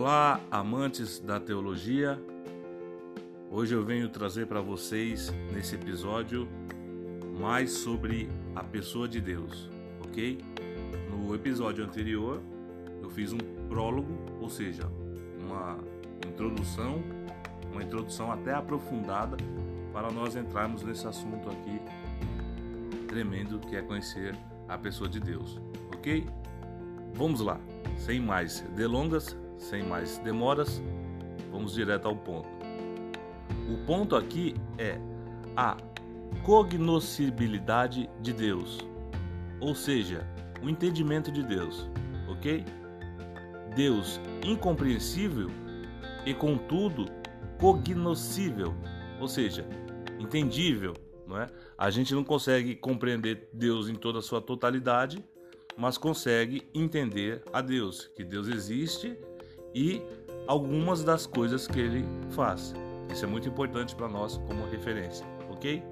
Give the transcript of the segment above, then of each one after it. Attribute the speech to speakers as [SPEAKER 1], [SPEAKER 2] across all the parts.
[SPEAKER 1] Olá, amantes da teologia. Hoje eu venho trazer para vocês nesse episódio mais sobre a pessoa de Deus, ok? No episódio anterior eu fiz um prólogo, ou seja, uma introdução, uma introdução até aprofundada para nós entrarmos nesse assunto aqui tremendo que é conhecer a pessoa de Deus, ok? Vamos lá, sem mais delongas, sem mais demoras, vamos direto ao ponto. O ponto aqui é a cognoscibilidade de Deus, ou seja, o entendimento de Deus, ok? Deus incompreensível e, contudo, cognoscível, ou seja, entendível, não é? A gente não consegue compreender Deus em toda a sua totalidade, mas consegue entender a Deus, que Deus existe e algumas das coisas que ele faz. Isso é muito importante para nós como referência, ok?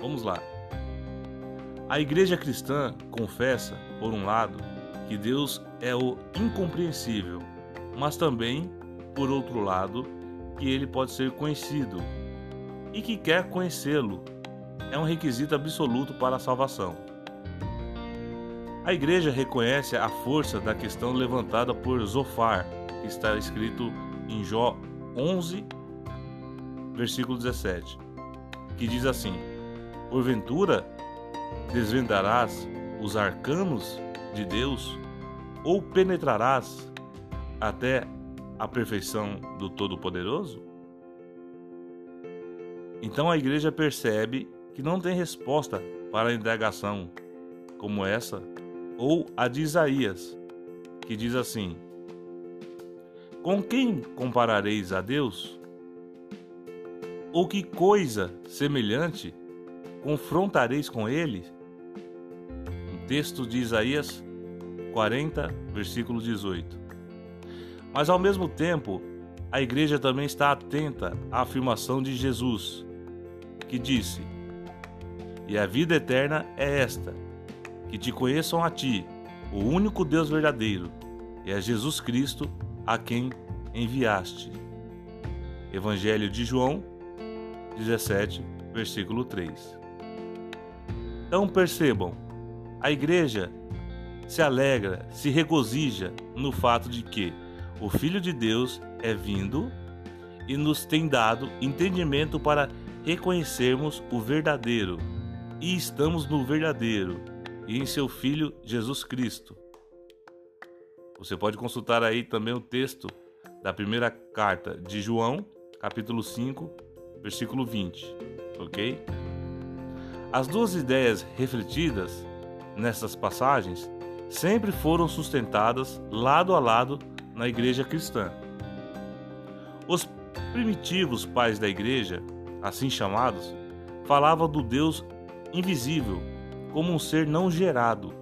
[SPEAKER 1] Vamos lá. A igreja cristã confessa, por um lado, que Deus é o incompreensível, mas também, por outro lado, que ele pode ser conhecido e que quer conhecê-lo. É um requisito absoluto para a salvação. A igreja reconhece a força da questão levantada por Zofar, está escrito em Jó 11, versículo 17, que diz assim: Porventura desvendarás os arcanos de Deus, ou penetrarás até a perfeição do Todo-Poderoso? Então a igreja percebe que não tem resposta para a indagação como essa, ou a de Isaías, que diz assim: com quem comparareis a Deus? Ou que coisa semelhante confrontareis com ele? Um texto de Isaías 40, versículo 18. Mas ao mesmo tempo, a igreja também está atenta à afirmação de Jesus, que disse: E a vida eterna é esta, que te conheçam a ti, o único Deus verdadeiro, e a Jesus Cristo, a quem enviaste. Evangelho de João 17, versículo 3. Então percebam, a igreja se alegra, se regozija no fato de que o Filho de Deus é vindo e nos tem dado entendimento para reconhecermos o verdadeiro e estamos no verdadeiro e em seu Filho Jesus Cristo. Você pode consultar aí também o texto da primeira carta de João, capítulo 5, versículo 20, ok? As duas ideias refletidas nessas passagens sempre foram sustentadas lado a lado na igreja cristã. Os primitivos pais da igreja, assim chamados, falavam do Deus invisível como um ser não gerado,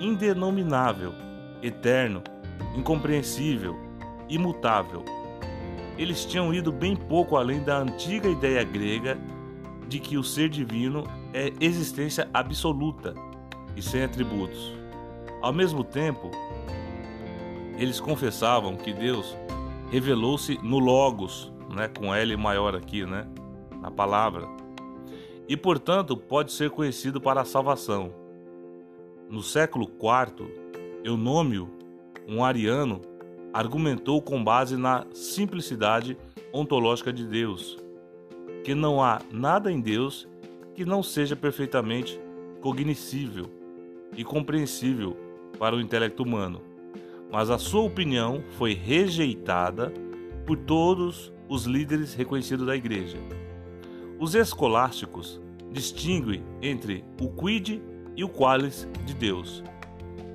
[SPEAKER 1] indenominável eterno, incompreensível, imutável. Eles tinham ido bem pouco além da antiga ideia grega de que o ser divino é existência absoluta e sem atributos. Ao mesmo tempo, eles confessavam que Deus revelou-se no Logos, né, com L maior aqui, né, na palavra, e portanto pode ser conhecido para a salvação. No século IV, Eunômio, um ariano, argumentou com base na simplicidade ontológica de Deus, que não há nada em Deus que não seja perfeitamente cognoscível e compreensível para o intelecto humano. Mas a sua opinião foi rejeitada por todos os líderes reconhecidos da igreja. Os escolásticos distinguem entre o quid e o qualis de Deus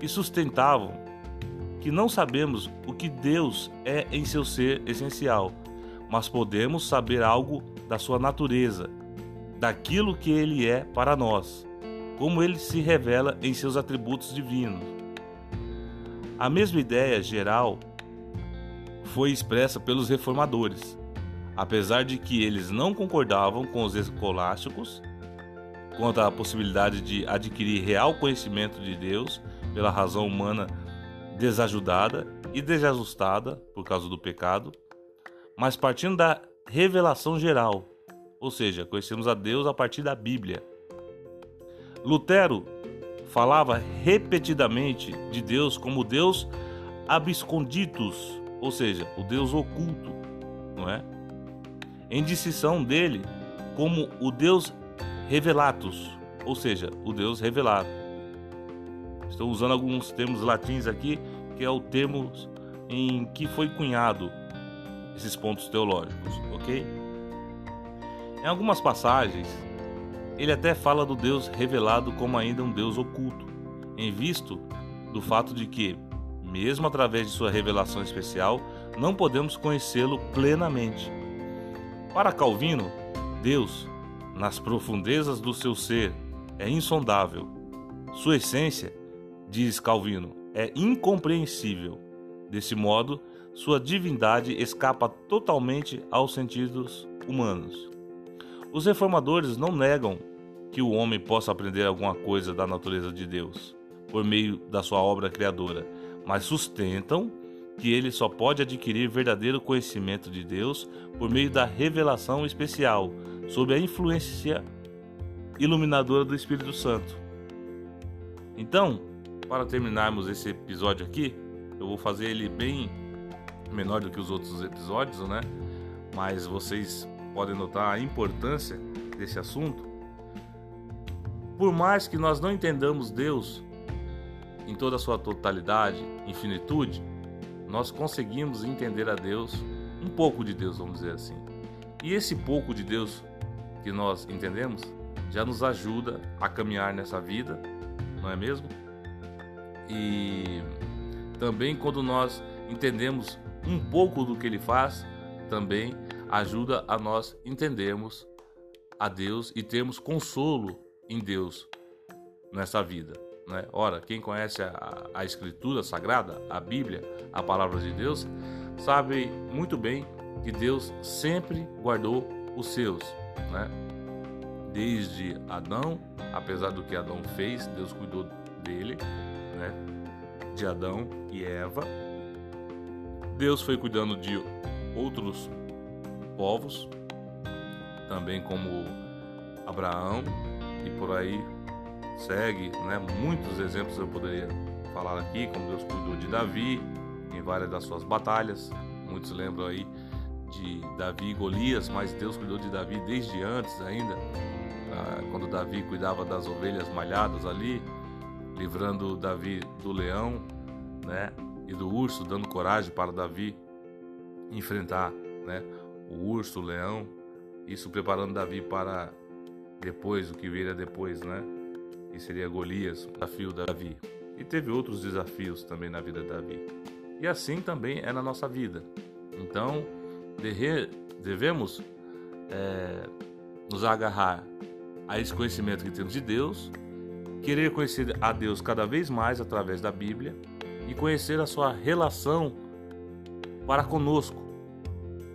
[SPEAKER 1] e sustentavam que não sabemos o que Deus é em seu ser essencial, mas podemos saber algo da sua natureza, daquilo que ele é para nós, como ele se revela em seus atributos divinos. A mesma ideia geral foi expressa pelos reformadores, apesar de que eles não concordavam com os escolásticos quanto à possibilidade de adquirir real conhecimento de Deus pela razão humana desajudada e desajustada por causa do pecado, mas partindo da revelação geral, ou seja, conhecemos a Deus a partir da Bíblia. Lutero falava repetidamente de Deus como Deus absconditus, ou seja, o Deus oculto, não é? Em distinção dele como o Deus revelatus, ou seja, o Deus revelado. Estou usando alguns termos latins aqui, que é o termo em que foi cunhado esses pontos teológicos, ok? Em algumas passagens, ele até fala do Deus revelado como ainda um Deus oculto, em visto do fato de que, mesmo através de sua revelação especial, não podemos conhecê-lo plenamente. Para Calvino, Deus, nas profundezas do seu ser, é insondável. Sua essência, diz Calvino, é incompreensível. Desse modo, sua divindade escapa totalmente aos sentidos humanos. Os reformadores não negam que o homem possa aprender alguma coisa da natureza de Deus por meio da sua obra criadora, mas sustentam que ele só pode adquirir verdadeiro conhecimento de Deus por meio da revelação especial, sob a influência iluminadora do Espírito Santo. Então, para terminarmos esse episódio aqui, eu vou fazer ele bem menor do que os outros episódios, né? Mas vocês podem notar a importância desse assunto. Por mais que nós não entendamos Deus em toda a sua totalidade, infinitude, nós conseguimos entender a Deus, um pouco de Deus, vamos dizer assim. E esse pouco de Deus que nós entendemos já nos ajuda a caminhar nessa vida, não é mesmo? E também quando nós entendemos um pouco do que ele faz, também ajuda a nós entendermos a Deus e termos consolo em Deus nessa vida. Né? Ora, quem conhece a, a Escritura Sagrada, a Bíblia, a palavra de Deus, sabe muito bem que Deus sempre guardou os seus. Né? Desde Adão, apesar do que Adão fez, Deus cuidou dele, né? de Adão e Eva. Deus foi cuidando de outros povos, também como Abraão e por aí segue, né? Muitos exemplos eu poderia falar aqui, como Deus cuidou de Davi em várias das suas batalhas. Muitos lembram aí de Davi e Golias, mas Deus cuidou de Davi desde antes ainda, ah, quando Davi cuidava das ovelhas malhadas ali, livrando Davi do leão, né? E do urso, dando coragem para Davi enfrentar, né? o urso, o leão, isso preparando Davi para depois, o que viria depois, né? E seria Golias, o desafio de Davi. E teve outros desafios também na vida de Davi. E assim também é na nossa vida. Então, devemos é, nos agarrar a esse conhecimento que temos de Deus, querer conhecer a Deus cada vez mais através da Bíblia e conhecer a sua relação para conosco,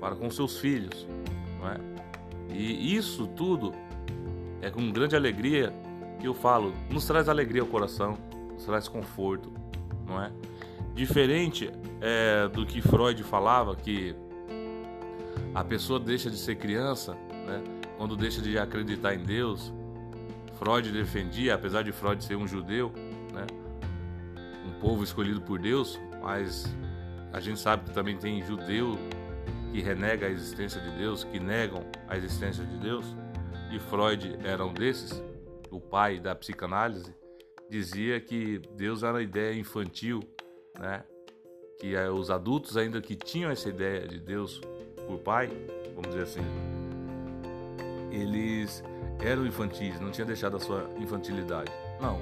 [SPEAKER 1] para com seus filhos. Não é? E isso tudo é com grande alegria que eu falo, nos traz alegria ao coração, nos traz conforto, não é? Diferente é, do que Freud falava, que a pessoa deixa de ser criança, né? Quando deixa de acreditar em Deus. Freud defendia, apesar de Freud ser um judeu, né? Um povo escolhido por Deus, mas a gente sabe que também tem judeu que renega a existência de Deus, que negam a existência de Deus, e Freud era um desses, o pai da psicanálise, dizia que Deus era uma ideia infantil, né? Que eh, os adultos ainda que tinham essa ideia de Deus por pai, vamos dizer assim, eles eram infantis, não tinham deixado a sua infantilidade. Não.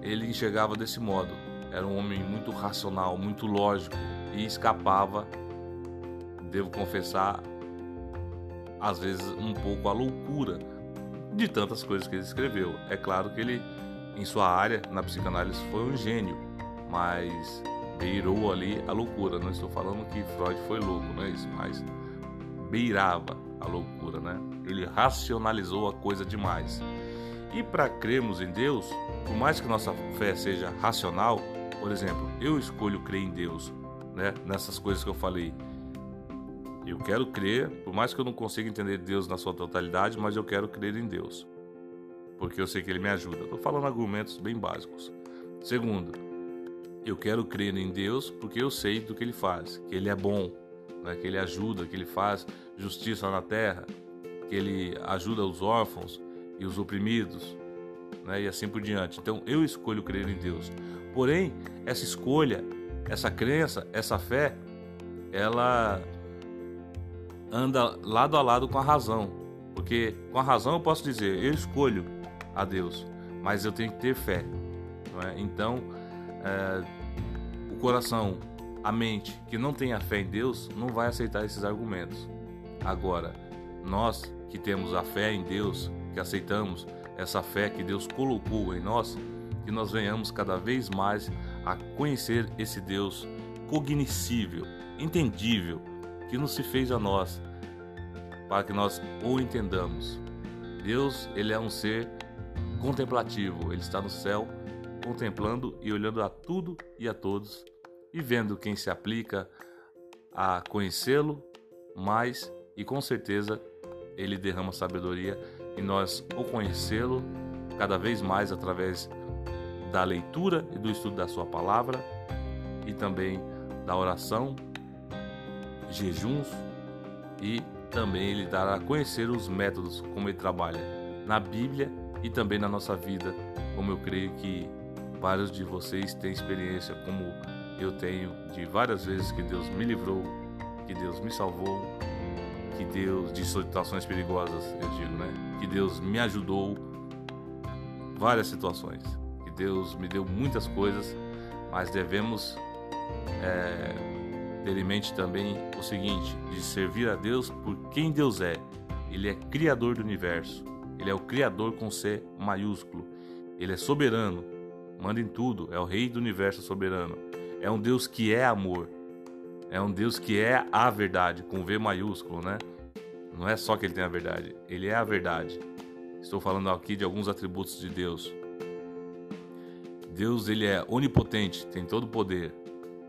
[SPEAKER 1] Ele enxergava desse modo. Era um homem muito racional, muito lógico e escapava devo confessar, às vezes um pouco a loucura de tantas coisas que ele escreveu. É claro que ele, em sua área, na psicanálise, foi um gênio, mas beirou ali a loucura. Não estou falando que Freud foi louco, não é isso, mas beirava a loucura, né? Ele racionalizou a coisa demais. E para crermos em Deus, por mais que nossa fé seja racional, Por exemplo, eu escolho crer em Deus, né? Nessas coisas que eu falei. Eu quero crer, por mais que eu não consiga entender Deus na sua totalidade, mas eu quero crer em Deus. Porque eu sei que Ele me ajuda. Estou falando argumentos bem básicos. Segundo, eu quero crer em Deus porque eu sei do que Ele faz, que Ele é bom, né? que Ele ajuda, que Ele faz justiça na terra, que Ele ajuda os órfãos e os oprimidos, né? e assim por diante. Então eu escolho crer em Deus. Porém, essa escolha, essa crença, essa fé, ela anda lado a lado com a razão. Porque com a razão eu posso dizer, eu escolho a Deus, mas eu tenho que ter fé. É? Então, é, o coração, a mente que não tem a fé em Deus, não vai aceitar esses argumentos. Agora, nós que temos a fé em Deus, que aceitamos essa fé que Deus colocou em nós, que nós venhamos cada vez mais a conhecer esse Deus cognoscível, entendível, que nos se fez a nós, para que nós o entendamos. Deus, ele é um ser contemplativo, ele está no céu contemplando e olhando a tudo e a todos e vendo quem se aplica a conhecê-lo mais e com certeza ele derrama sabedoria e nós o conhecê-lo cada vez mais através da leitura e do estudo da sua palavra e também da oração, jejuns e também ele dará a conhecer os métodos como ele trabalha na Bíblia e também na nossa vida, como eu creio que vários de vocês têm experiência como eu tenho de várias vezes que Deus me livrou, que Deus me salvou que Deus de situações perigosas, eu digo, né? Que Deus me ajudou várias situações, que Deus me deu muitas coisas, mas devemos é, ter em mente também o seguinte: de servir a Deus por quem Deus é. Ele é criador do universo. Ele é o criador com C maiúsculo. Ele é soberano, manda em tudo, é o rei do universo soberano. É um Deus que é amor. É um Deus que é a verdade, com V maiúsculo, né? Não é só que ele tem a verdade, ele é a verdade. Estou falando aqui de alguns atributos de Deus. Deus ele é onipotente, tem todo o poder.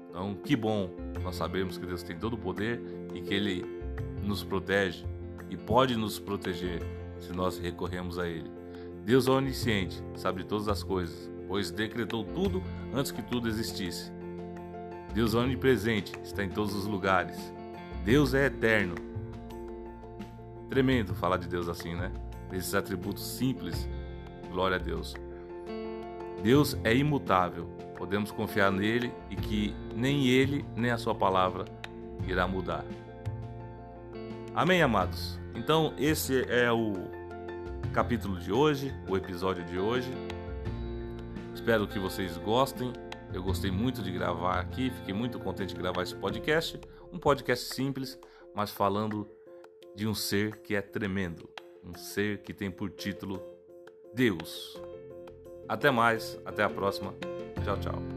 [SPEAKER 1] Então, que bom nós sabemos que Deus tem todo o poder e que ele nos protege e pode nos proteger se nós recorremos a ele. Deus é onisciente, sabe de todas as coisas, pois decretou tudo antes que tudo existisse. Deus é onipresente, está em todos os lugares. Deus é eterno. Tremendo falar de Deus assim, né? Esses atributos simples. Glória a Deus. Deus é imutável. Podemos confiar nele e que nem ele, nem a sua palavra irá mudar. Amém, amados? Então, esse é o capítulo de hoje, o episódio de hoje. Espero que vocês gostem. Eu gostei muito de gravar aqui, fiquei muito contente de gravar esse podcast. Um podcast simples, mas falando de um ser que é tremendo, um ser que tem por título Deus. Até mais, até a próxima. Tchau, tchau.